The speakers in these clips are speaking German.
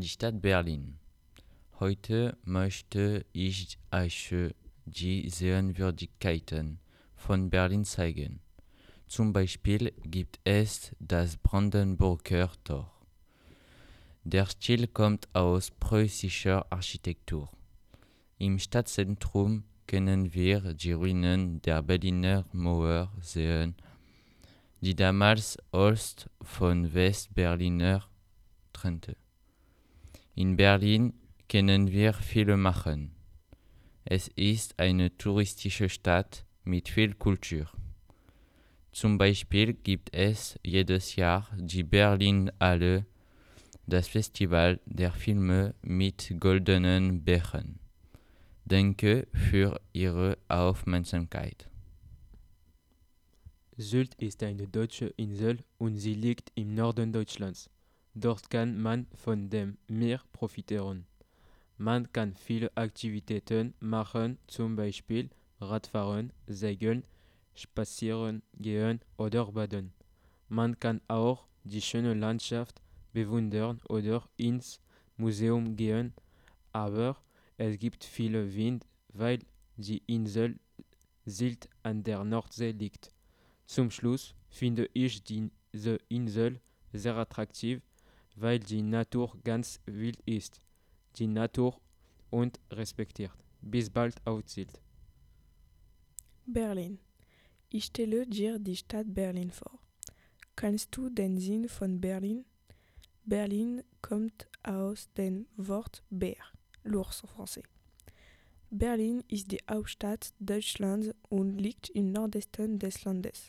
Die Stadt Berlin. Heute möchte ich euch die Sehenswürdigkeiten von Berlin zeigen. Zum Beispiel gibt es das Brandenburger Tor. Der Stil kommt aus preußischer Architektur. Im Stadtzentrum können wir die Ruinen der Berliner Mauer sehen, die damals Ost- von West-Berliner trennte. In Berlin können wir viel machen. Es ist eine touristische Stadt mit viel Kultur. Zum Beispiel gibt es jedes Jahr die Berlinale, das Festival der Filme mit goldenen Bären. Danke für Ihre Aufmerksamkeit. Sylt ist eine deutsche Insel und sie liegt im Norden Deutschlands. Dort kann man von dem Meer profitieren. Man kann viele Aktivitäten machen, zum Beispiel Radfahren, Segeln, Spazieren gehen oder baden. Man kann auch die schöne Landschaft bewundern oder ins Museum gehen, aber es gibt viel Wind, weil die Insel Sylt an der Nordsee liegt. Zum Schluss finde ich diese Insel sehr attraktiv, weil die Natur ganz wild ist, die Natur und respektiert. Bis bald Sylt. Berlin. Ich stelle dir die Stadt Berlin vor. Kannst du den Sinn von Berlin? Berlin kommt aus dem Wort Bär, l'ours français. Berlin ist die Hauptstadt Deutschlands und liegt im Nordwesten des Landes.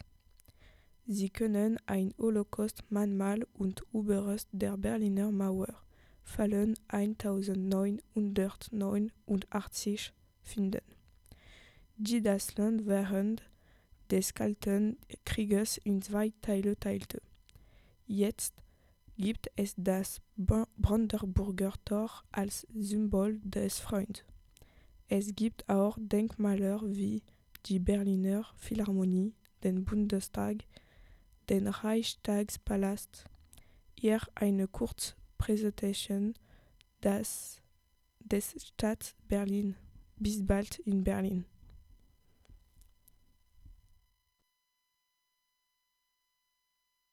Sie können ein Holocaust-Mahnmal und Überrest der Berliner Mauer, Fallen 1989, finden, die das Land während des Kalten Krieges in zwei Teile teilte. Jetzt gibt es das Brandenburger Tor als Symbol des Freunds. Es gibt auch Denkmäler wie die Berliner Philharmonie, den Bundestag, den Reichstagspalast. Hier eine Kurzpräsentation des, des Stadt Berlin. Bis bald in Berlin.